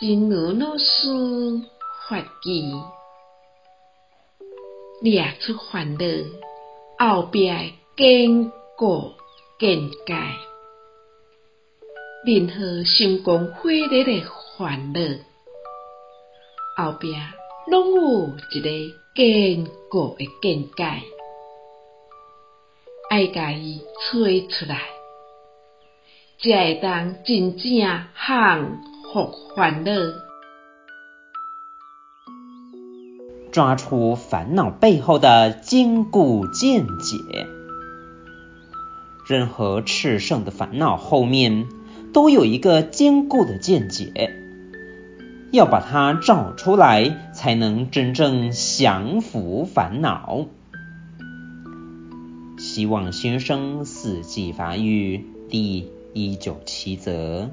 真如老师法语，掠出烦恼后壁的坚固见解。任何成功毁灭的烦恼后壁，拢有一个坚固的见解，爱甲伊找出来，才会当真正降伏烦恼，抓出烦恼背后的坚固见解。任何炽盛的烦恼后面，都有一个坚固的见解，要把它找出来，才能真正降服烦恼。希望新生四季法语第一九七则。